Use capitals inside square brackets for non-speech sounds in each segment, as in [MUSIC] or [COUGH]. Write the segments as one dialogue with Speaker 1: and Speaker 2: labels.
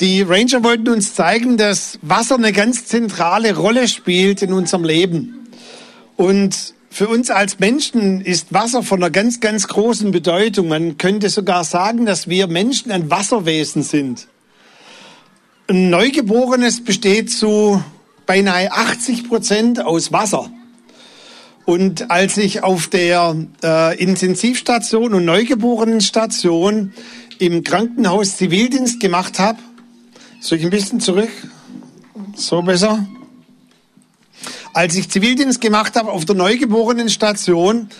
Speaker 1: Die Ranger wollten uns zeigen, dass Wasser eine ganz zentrale Rolle spielt in unserem Leben. Und für uns als Menschen ist Wasser von einer ganz, ganz großen Bedeutung. Man könnte sogar sagen, dass wir Menschen ein Wasserwesen sind. Ein Neugeborenes besteht zu beinahe 80 Prozent aus Wasser. Und als ich auf der äh, Intensivstation und Neugeborenenstation im Krankenhaus Zivildienst gemacht habe, soll ich ein bisschen zurück? So besser? Als ich Zivildienst gemacht habe auf der Neugeborenenstation,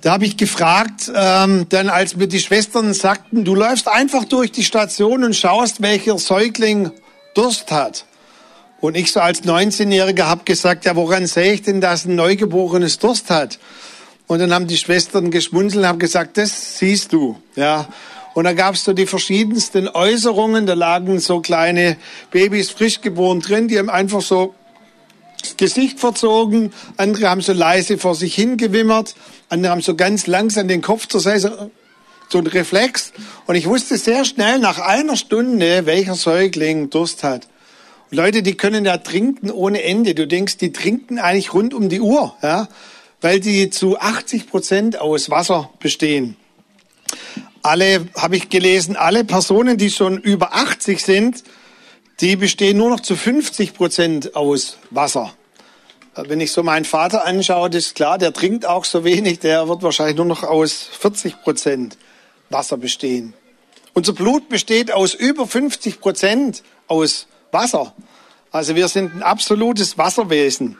Speaker 1: da habe ich gefragt, ähm, dann als mir die Schwestern sagten, du läufst einfach durch die Station und schaust, welcher Säugling Durst hat. Und ich so als 19-Jähriger habe gesagt, ja, woran sehe ich denn, dass ein Neugeborenes Durst hat? Und dann haben die Schwestern geschmunzelt und haben gesagt, das siehst du, ja. Und da gab es so die verschiedensten Äußerungen. Da lagen so kleine Babys frisch geboren drin, die haben einfach so das Gesicht verzogen. Andere haben so leise vor sich hingewimmert. Andere haben so ganz langsam den Kopf zur Seite, so ein Reflex. Und ich wusste sehr schnell nach einer Stunde, welcher Säugling Durst hat. Und Leute, die können ja trinken ohne Ende. Du denkst, die trinken eigentlich rund um die Uhr, ja, weil die zu 80 Prozent aus Wasser bestehen alle, habe ich gelesen, alle Personen, die schon über 80 sind, die bestehen nur noch zu 50 Prozent aus Wasser. Wenn ich so meinen Vater anschaue, das ist klar, der trinkt auch so wenig, der wird wahrscheinlich nur noch aus 40 Prozent Wasser bestehen. Unser Blut besteht aus über 50 Prozent aus Wasser. Also wir sind ein absolutes Wasserwesen.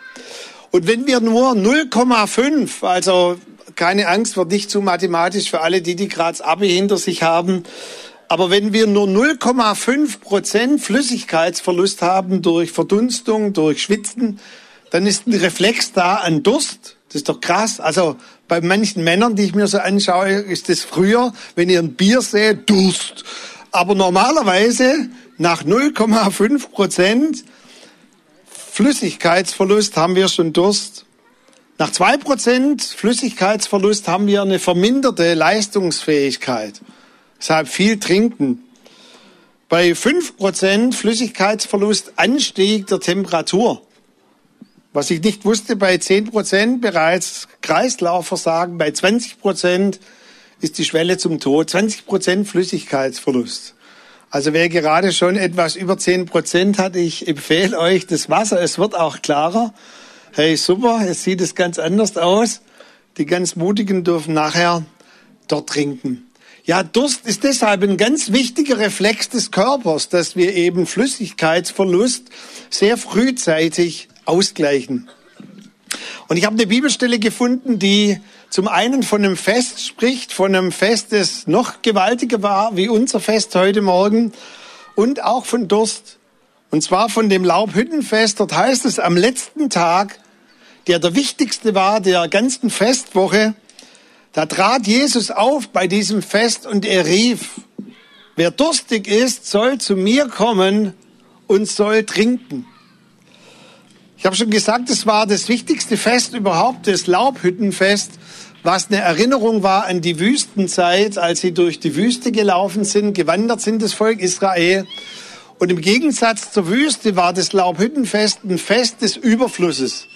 Speaker 1: Und wenn wir nur 0,5, also keine Angst, wird nicht zu mathematisch für alle, die die gerade Abi hinter sich haben. Aber wenn wir nur 0,5 Prozent Flüssigkeitsverlust haben durch Verdunstung, durch Schwitzen, dann ist ein Reflex da an Durst. Das ist doch krass. Also bei manchen Männern, die ich mir so anschaue, ist das früher, wenn ihr ein Bier seht, Durst. Aber normalerweise nach 0,5 Prozent Flüssigkeitsverlust haben wir schon Durst. Nach zwei Prozent Flüssigkeitsverlust haben wir eine verminderte Leistungsfähigkeit. Deshalb viel trinken. Bei fünf Prozent Flüssigkeitsverlust Anstieg der Temperatur. Was ich nicht wusste, bei zehn Prozent bereits Kreislaufversagen, bei 20 Prozent ist die Schwelle zum Tod. 20 Prozent Flüssigkeitsverlust. Also wer gerade schon etwas über zehn Prozent hat, ich empfehle euch das Wasser. Es wird auch klarer hey super, jetzt sieht es ganz anders aus. Die ganz Mutigen dürfen nachher dort trinken. Ja, Durst ist deshalb ein ganz wichtiger Reflex des Körpers, dass wir eben Flüssigkeitsverlust sehr frühzeitig ausgleichen. Und ich habe eine Bibelstelle gefunden, die zum einen von einem Fest spricht, von einem Fest, das noch gewaltiger war wie unser Fest heute Morgen und auch von Durst. Und zwar von dem Laubhüttenfest. Dort heißt es am letzten Tag der der wichtigste war der ganzen Festwoche, da trat Jesus auf bei diesem Fest und er rief, wer durstig ist, soll zu mir kommen und soll trinken. Ich habe schon gesagt, es war das wichtigste Fest überhaupt, das Laubhüttenfest, was eine Erinnerung war an die Wüstenzeit, als sie durch die Wüste gelaufen sind, gewandert sind, das Volk Israel. Und im Gegensatz zur Wüste war das Laubhüttenfest ein Fest des Überflusses.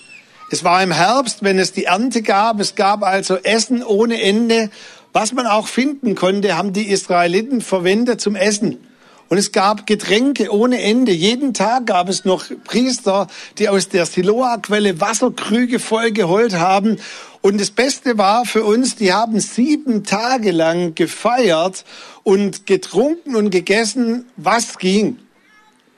Speaker 1: Es war im Herbst, wenn es die Ernte gab. Es gab also Essen ohne Ende. Was man auch finden konnte, haben die Israeliten verwendet zum Essen. Und es gab Getränke ohne Ende. Jeden Tag gab es noch Priester, die aus der Siloa-Quelle Wasserkrüge voll geholt haben. Und das Beste war für uns, die haben sieben Tage lang gefeiert und getrunken und gegessen, was ging.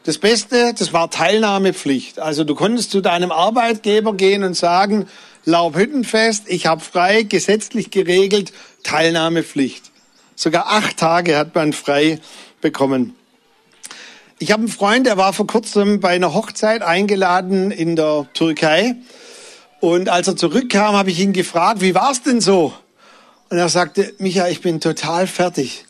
Speaker 1: Das Beste, das war Teilnahmepflicht. Also du konntest zu deinem Arbeitgeber gehen und sagen, Laubhüttenfest, ich habe frei, gesetzlich geregelt, Teilnahmepflicht. Sogar acht Tage hat man frei bekommen. Ich habe einen Freund, der war vor kurzem bei einer Hochzeit eingeladen in der Türkei. Und als er zurückkam, habe ich ihn gefragt, wie war's denn so? Und er sagte, Micha, ich bin total fertig.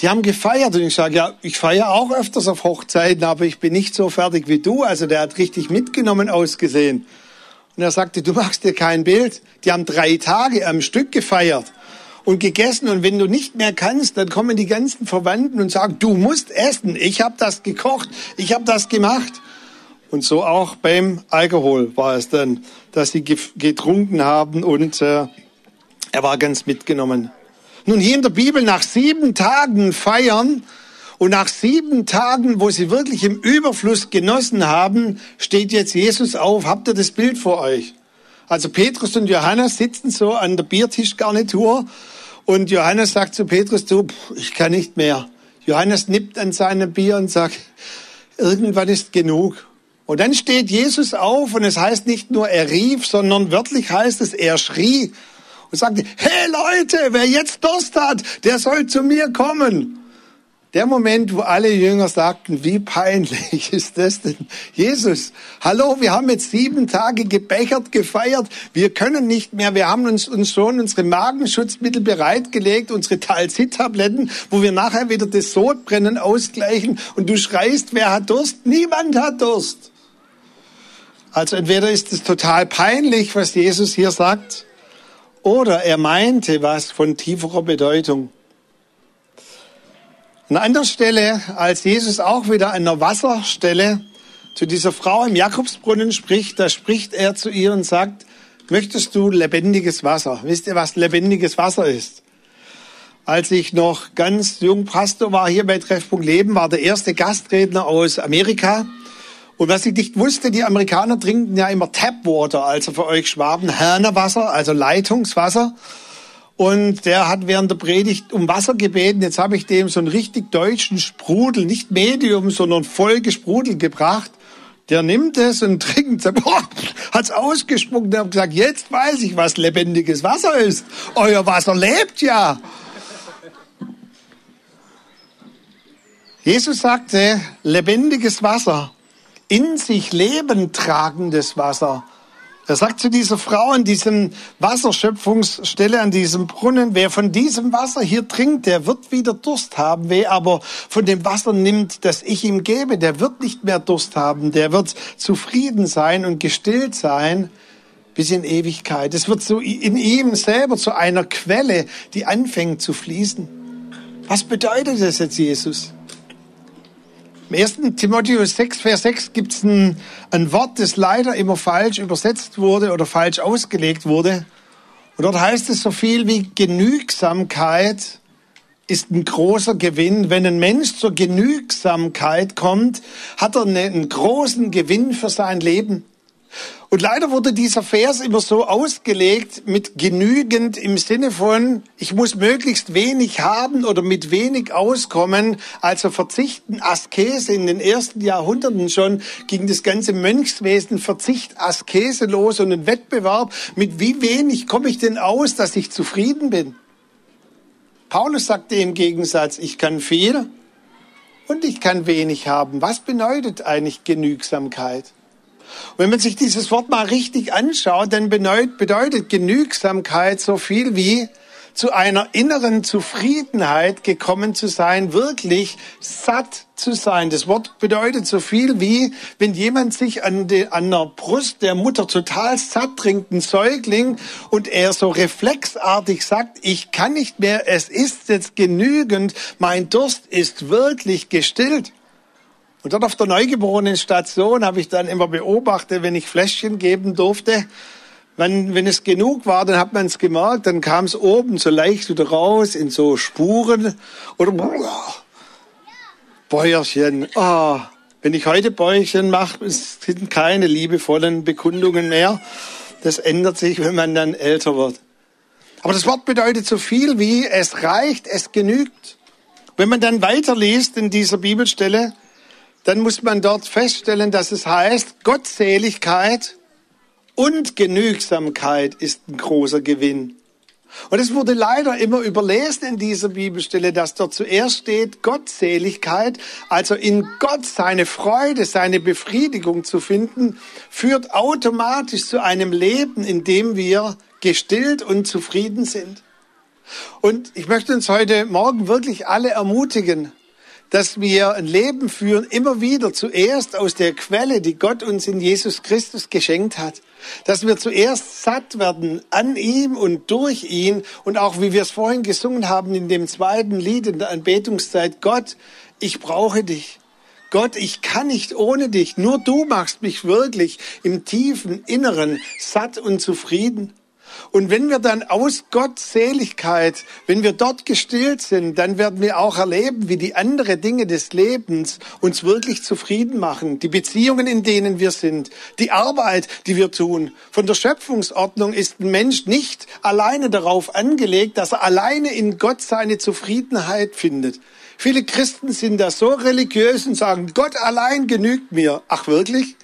Speaker 1: Die haben gefeiert und ich sage, ja, ich feiere auch öfters auf Hochzeiten, aber ich bin nicht so fertig wie du. Also der hat richtig mitgenommen ausgesehen. Und er sagte, du machst dir kein Bild. Die haben drei Tage am Stück gefeiert. Und gegessen. Und wenn du nicht mehr kannst, dann kommen die ganzen Verwandten und sagen, du musst essen. Ich habe das gekocht, ich habe das gemacht. Und so auch beim Alkohol war es dann, dass sie getrunken haben und äh, er war ganz mitgenommen. Nun hier in der Bibel nach sieben Tagen feiern und nach sieben Tagen, wo sie wirklich im Überfluss genossen haben, steht jetzt Jesus auf. Habt ihr das Bild vor euch? Also Petrus und Johannes sitzen so an der Biertischgarnitur und Johannes sagt zu Petrus, du, ich kann nicht mehr. Johannes nippt an seinem Bier und sagt, irgendwann ist genug. Und dann steht Jesus auf und es heißt nicht nur er rief, sondern wörtlich heißt es, er schrie und sagte, hey Leute, wer jetzt Durst hat, der soll zu mir kommen. Der Moment, wo alle Jünger sagten, wie peinlich [LAUGHS] ist das denn? Jesus, hallo, wir haben jetzt sieben Tage gebechert, gefeiert, wir können nicht mehr, wir haben uns, uns schon unsere Magenschutzmittel bereitgelegt, unsere Talzit-Tabletten, wo wir nachher wieder das Sodbrennen ausgleichen und du schreist, wer hat Durst? Niemand hat Durst. Also entweder ist es total peinlich, was Jesus hier sagt, oder er meinte was von tieferer Bedeutung. An anderer Stelle, als Jesus auch wieder an einer Wasserstelle zu dieser Frau im Jakobsbrunnen spricht, da spricht er zu ihr und sagt, möchtest du lebendiges Wasser? Wisst ihr, was lebendiges Wasser ist? Als ich noch ganz jung Pastor war hier bei Treffpunkt Leben, war der erste Gastredner aus Amerika. Und was ich nicht wusste, die Amerikaner trinken ja immer Tapwater, also für euch Schwaben Hernewasser, also Leitungswasser. Und der hat während der Predigt um Wasser gebeten. Jetzt habe ich dem so einen richtig deutschen Sprudel, nicht Medium, sondern voll gesprudelt gebracht. Der nimmt es und [LAUGHS] trinkt es. Hat's ausgespuckt und hat gesagt, jetzt weiß ich, was lebendiges Wasser ist. Euer Wasser lebt ja. Jesus sagte, lebendiges Wasser, in sich Leben tragendes Wasser er sagt zu dieser Frau an diesem Wasserschöpfungsstelle, an diesem Brunnen, wer von diesem Wasser hier trinkt, der wird wieder Durst haben. Wer aber von dem Wasser nimmt, das ich ihm gebe, der wird nicht mehr Durst haben. Der wird zufrieden sein und gestillt sein bis in Ewigkeit. Es wird so in ihm selber zu einer Quelle, die anfängt zu fließen. Was bedeutet das jetzt, Jesus? Im 1. Timotheus 6, Vers 6 gibt es ein, ein Wort, das leider immer falsch übersetzt wurde oder falsch ausgelegt wurde. Und dort heißt es so viel wie Genügsamkeit ist ein großer Gewinn. Wenn ein Mensch zur Genügsamkeit kommt, hat er einen großen Gewinn für sein Leben. Und leider wurde dieser Vers immer so ausgelegt mit genügend im Sinne von, ich muss möglichst wenig haben oder mit wenig auskommen. Also verzichten, Askese. In den ersten Jahrhunderten schon ging das ganze Mönchswesen Verzicht, Askese los und ein Wettbewerb. Mit wie wenig komme ich denn aus, dass ich zufrieden bin? Paulus sagte im Gegensatz, ich kann viel und ich kann wenig haben. Was bedeutet eigentlich Genügsamkeit? Und wenn man sich dieses Wort mal richtig anschaut, dann bedeutet Genügsamkeit so viel wie zu einer inneren Zufriedenheit gekommen zu sein, wirklich satt zu sein. Das Wort bedeutet so viel wie, wenn jemand sich an, de, an der Brust der Mutter total satt trinkt, ein Säugling, und er so reflexartig sagt, ich kann nicht mehr, es ist jetzt genügend, mein Durst ist wirklich gestillt. Und dort auf der neugeborenen Station habe ich dann immer beobachtet, wenn ich Fläschchen geben durfte, wenn, wenn es genug war, dann hat man es gemerkt, dann kam es oben so leicht wieder raus in so Spuren oder Bäuerchen. Oh, wenn ich heute Bäuerchen mache, sind keine liebevollen Bekundungen mehr. Das ändert sich, wenn man dann älter wird. Aber das Wort bedeutet so viel wie es reicht, es genügt. Wenn man dann weiterliest in dieser Bibelstelle, dann muss man dort feststellen, dass es heißt, Gottseligkeit und Genügsamkeit ist ein großer Gewinn. Und es wurde leider immer überlesen in dieser Bibelstelle, dass dort zuerst steht Gottseligkeit, also in Gott seine Freude, seine Befriedigung zu finden, führt automatisch zu einem Leben, in dem wir gestillt und zufrieden sind. Und ich möchte uns heute Morgen wirklich alle ermutigen, dass wir ein Leben führen, immer wieder zuerst aus der Quelle, die Gott uns in Jesus Christus geschenkt hat. Dass wir zuerst satt werden an ihm und durch ihn und auch wie wir es vorhin gesungen haben in dem zweiten Lied in der Anbetungszeit, Gott, ich brauche dich. Gott, ich kann nicht ohne dich. Nur du machst mich wirklich im tiefen Inneren satt und zufrieden. Und wenn wir dann aus Gottseligkeit, wenn wir dort gestillt sind, dann werden wir auch erleben, wie die anderen Dinge des Lebens uns wirklich zufrieden machen. Die Beziehungen, in denen wir sind, die Arbeit, die wir tun. Von der Schöpfungsordnung ist ein Mensch nicht alleine darauf angelegt, dass er alleine in Gott seine Zufriedenheit findet. Viele Christen sind da so religiös und sagen, Gott allein genügt mir. Ach wirklich?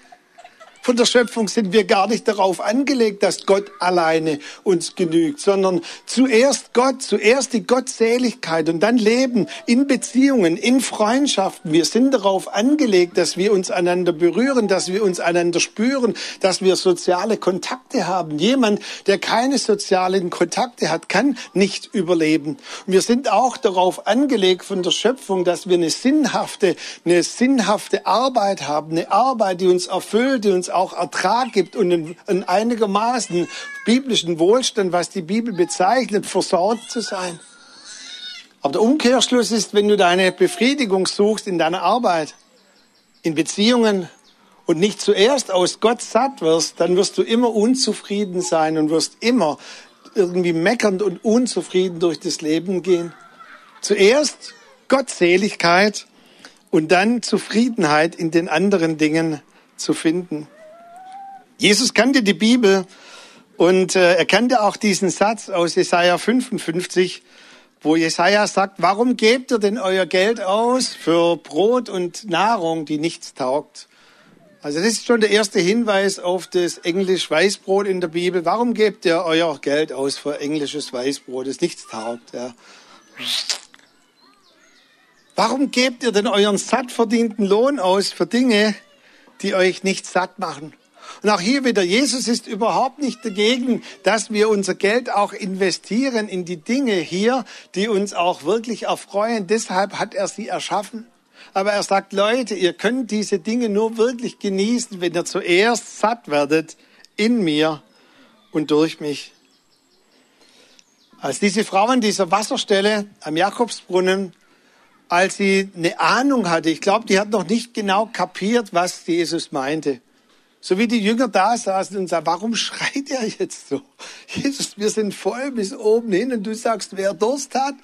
Speaker 1: Von der Schöpfung sind wir gar nicht darauf angelegt, dass Gott alleine uns genügt, sondern zuerst Gott, zuerst die Gottseligkeit und dann Leben in Beziehungen, in Freundschaften. Wir sind darauf angelegt, dass wir uns einander berühren, dass wir uns einander spüren, dass wir soziale Kontakte haben. Jemand, der keine sozialen Kontakte hat, kann nicht überleben. Und wir sind auch darauf angelegt von der Schöpfung, dass wir eine sinnhafte, eine sinnhafte Arbeit haben, eine Arbeit, die uns erfüllt, die uns auch Ertrag gibt und in, einigermaßen biblischen Wohlstand, was die Bibel bezeichnet, versorgt zu sein. Aber der Umkehrschluss ist, wenn du deine Befriedigung suchst in deiner Arbeit, in Beziehungen und nicht zuerst aus Gott satt wirst, dann wirst du immer unzufrieden sein und wirst immer irgendwie meckernd und unzufrieden durch das Leben gehen. Zuerst Gottseligkeit und dann Zufriedenheit in den anderen Dingen zu finden. Jesus kannte die Bibel und äh, er kannte auch diesen Satz aus Jesaja 55, wo Jesaja sagt, warum gebt ihr denn euer Geld aus für Brot und Nahrung, die nichts taugt? Also das ist schon der erste Hinweis auf das Englisch Weißbrot in der Bibel. Warum gebt ihr euer Geld aus für englisches Weißbrot, das nichts taugt? Ja. Warum gebt ihr denn euren satt verdienten Lohn aus für Dinge, die euch nicht satt machen? Und auch hier wieder, Jesus ist überhaupt nicht dagegen, dass wir unser Geld auch investieren in die Dinge hier, die uns auch wirklich erfreuen. Deshalb hat er sie erschaffen. Aber er sagt, Leute, ihr könnt diese Dinge nur wirklich genießen, wenn ihr zuerst satt werdet in mir und durch mich. Als diese Frau an dieser Wasserstelle am Jakobsbrunnen, als sie eine Ahnung hatte, ich glaube, die hat noch nicht genau kapiert, was Jesus meinte. So wie die Jünger da saßen und sagten, warum schreit er jetzt so? Jesus, wir sind voll bis oben hin und du sagst, wer Durst hat.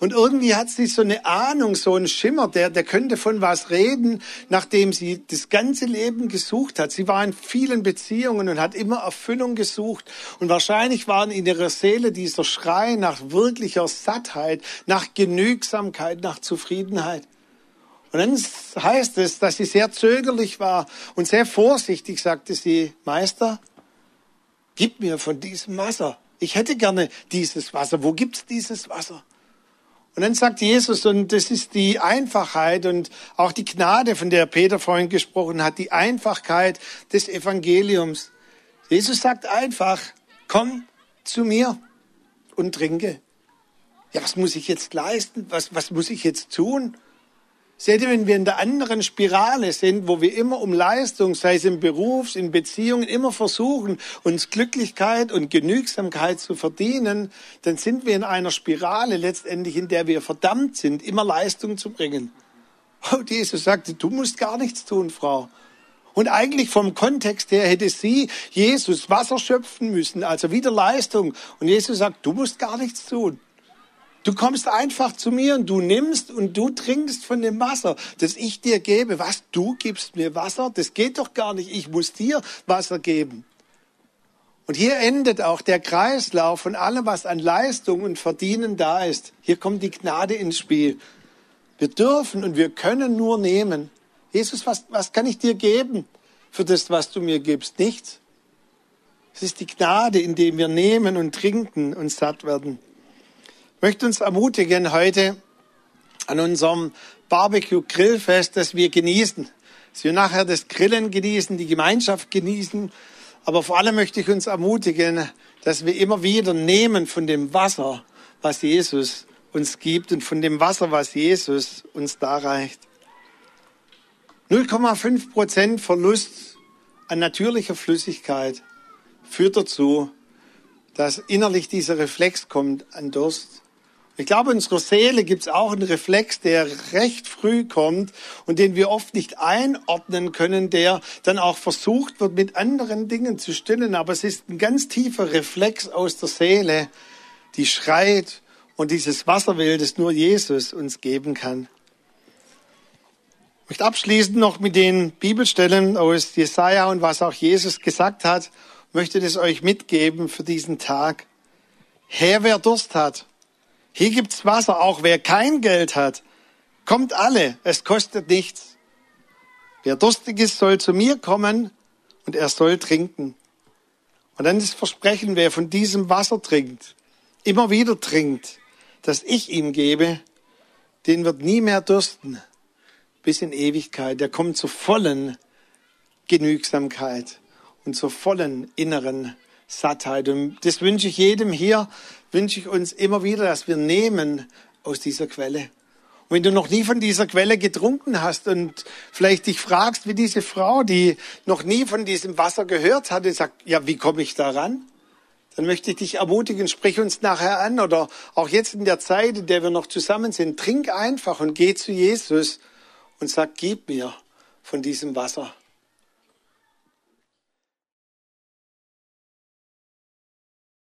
Speaker 1: Und irgendwie hat sie so eine Ahnung, so ein Schimmer, der, der könnte von was reden, nachdem sie das ganze Leben gesucht hat. Sie war in vielen Beziehungen und hat immer Erfüllung gesucht. Und wahrscheinlich waren in ihrer Seele dieser Schrei nach wirklicher Sattheit, nach Genügsamkeit, nach Zufriedenheit. Und dann heißt es, dass sie sehr zögerlich war und sehr vorsichtig sagte sie, Meister, gib mir von diesem Wasser. Ich hätte gerne dieses Wasser. Wo gibt's dieses Wasser? Und dann sagt Jesus, und das ist die Einfachheit und auch die Gnade, von der Peter vorhin gesprochen hat, die Einfachkeit des Evangeliums. Jesus sagt einfach, komm zu mir und trinke. Ja, was muss ich jetzt leisten? Was, was muss ich jetzt tun? Seht ihr, wenn wir in der anderen Spirale sind, wo wir immer um Leistung, sei es im Beruf, in Beziehungen, immer versuchen, uns Glücklichkeit und Genügsamkeit zu verdienen, dann sind wir in einer Spirale letztendlich, in der wir verdammt sind, immer Leistung zu bringen. Und Jesus sagte, du musst gar nichts tun, Frau. Und eigentlich vom Kontext her hätte sie Jesus Wasser schöpfen müssen, also wieder Leistung. Und Jesus sagt, du musst gar nichts tun. Du kommst einfach zu mir und du nimmst und du trinkst von dem Wasser, das ich dir gebe. Was? Du gibst mir Wasser? Das geht doch gar nicht. Ich muss dir Wasser geben. Und hier endet auch der Kreislauf von allem, was an Leistung und Verdienen da ist. Hier kommt die Gnade ins Spiel. Wir dürfen und wir können nur nehmen. Jesus, was, was kann ich dir geben für das, was du mir gibst? Nichts. Es ist die Gnade, indem wir nehmen und trinken und satt werden möchte uns ermutigen heute an unserem Barbecue-Grillfest, dass wir genießen, dass wir nachher das Grillen genießen, die Gemeinschaft genießen. Aber vor allem möchte ich uns ermutigen, dass wir immer wieder nehmen von dem Wasser, was Jesus uns gibt und von dem Wasser, was Jesus uns darreicht. 0,5 Prozent Verlust an natürlicher Flüssigkeit führt dazu, dass innerlich dieser Reflex kommt an Durst. Ich glaube, in unserer Seele gibt es auch einen Reflex, der recht früh kommt und den wir oft nicht einordnen können, der dann auch versucht wird, mit anderen Dingen zu stillen. Aber es ist ein ganz tiefer Reflex aus der Seele, die schreit und dieses Wasser will, das nur Jesus uns geben kann. Ich möchte abschließend noch mit den Bibelstellen aus Jesaja und was auch Jesus gesagt hat, möchte das euch mitgeben für diesen Tag. Herr, wer Durst hat, hier gibt's Wasser, auch wer kein Geld hat. Kommt alle, es kostet nichts. Wer durstig ist, soll zu mir kommen und er soll trinken. Und dann das Versprechen, wer von diesem Wasser trinkt, immer wieder trinkt, das ich ihm gebe, den wird nie mehr dürsten bis in Ewigkeit. Der kommt zur vollen Genügsamkeit und zur vollen inneren Sattheit. Und das wünsche ich jedem hier, wünsche ich uns immer wieder, dass wir nehmen aus dieser Quelle. Und wenn du noch nie von dieser Quelle getrunken hast und vielleicht dich fragst, wie diese Frau, die noch nie von diesem Wasser gehört hatte, sagt, ja, wie komme ich da ran? Dann möchte ich dich ermutigen, sprich uns nachher an oder auch jetzt in der Zeit, in der wir noch zusammen sind, trink einfach und geh zu Jesus und sag, gib mir von diesem Wasser.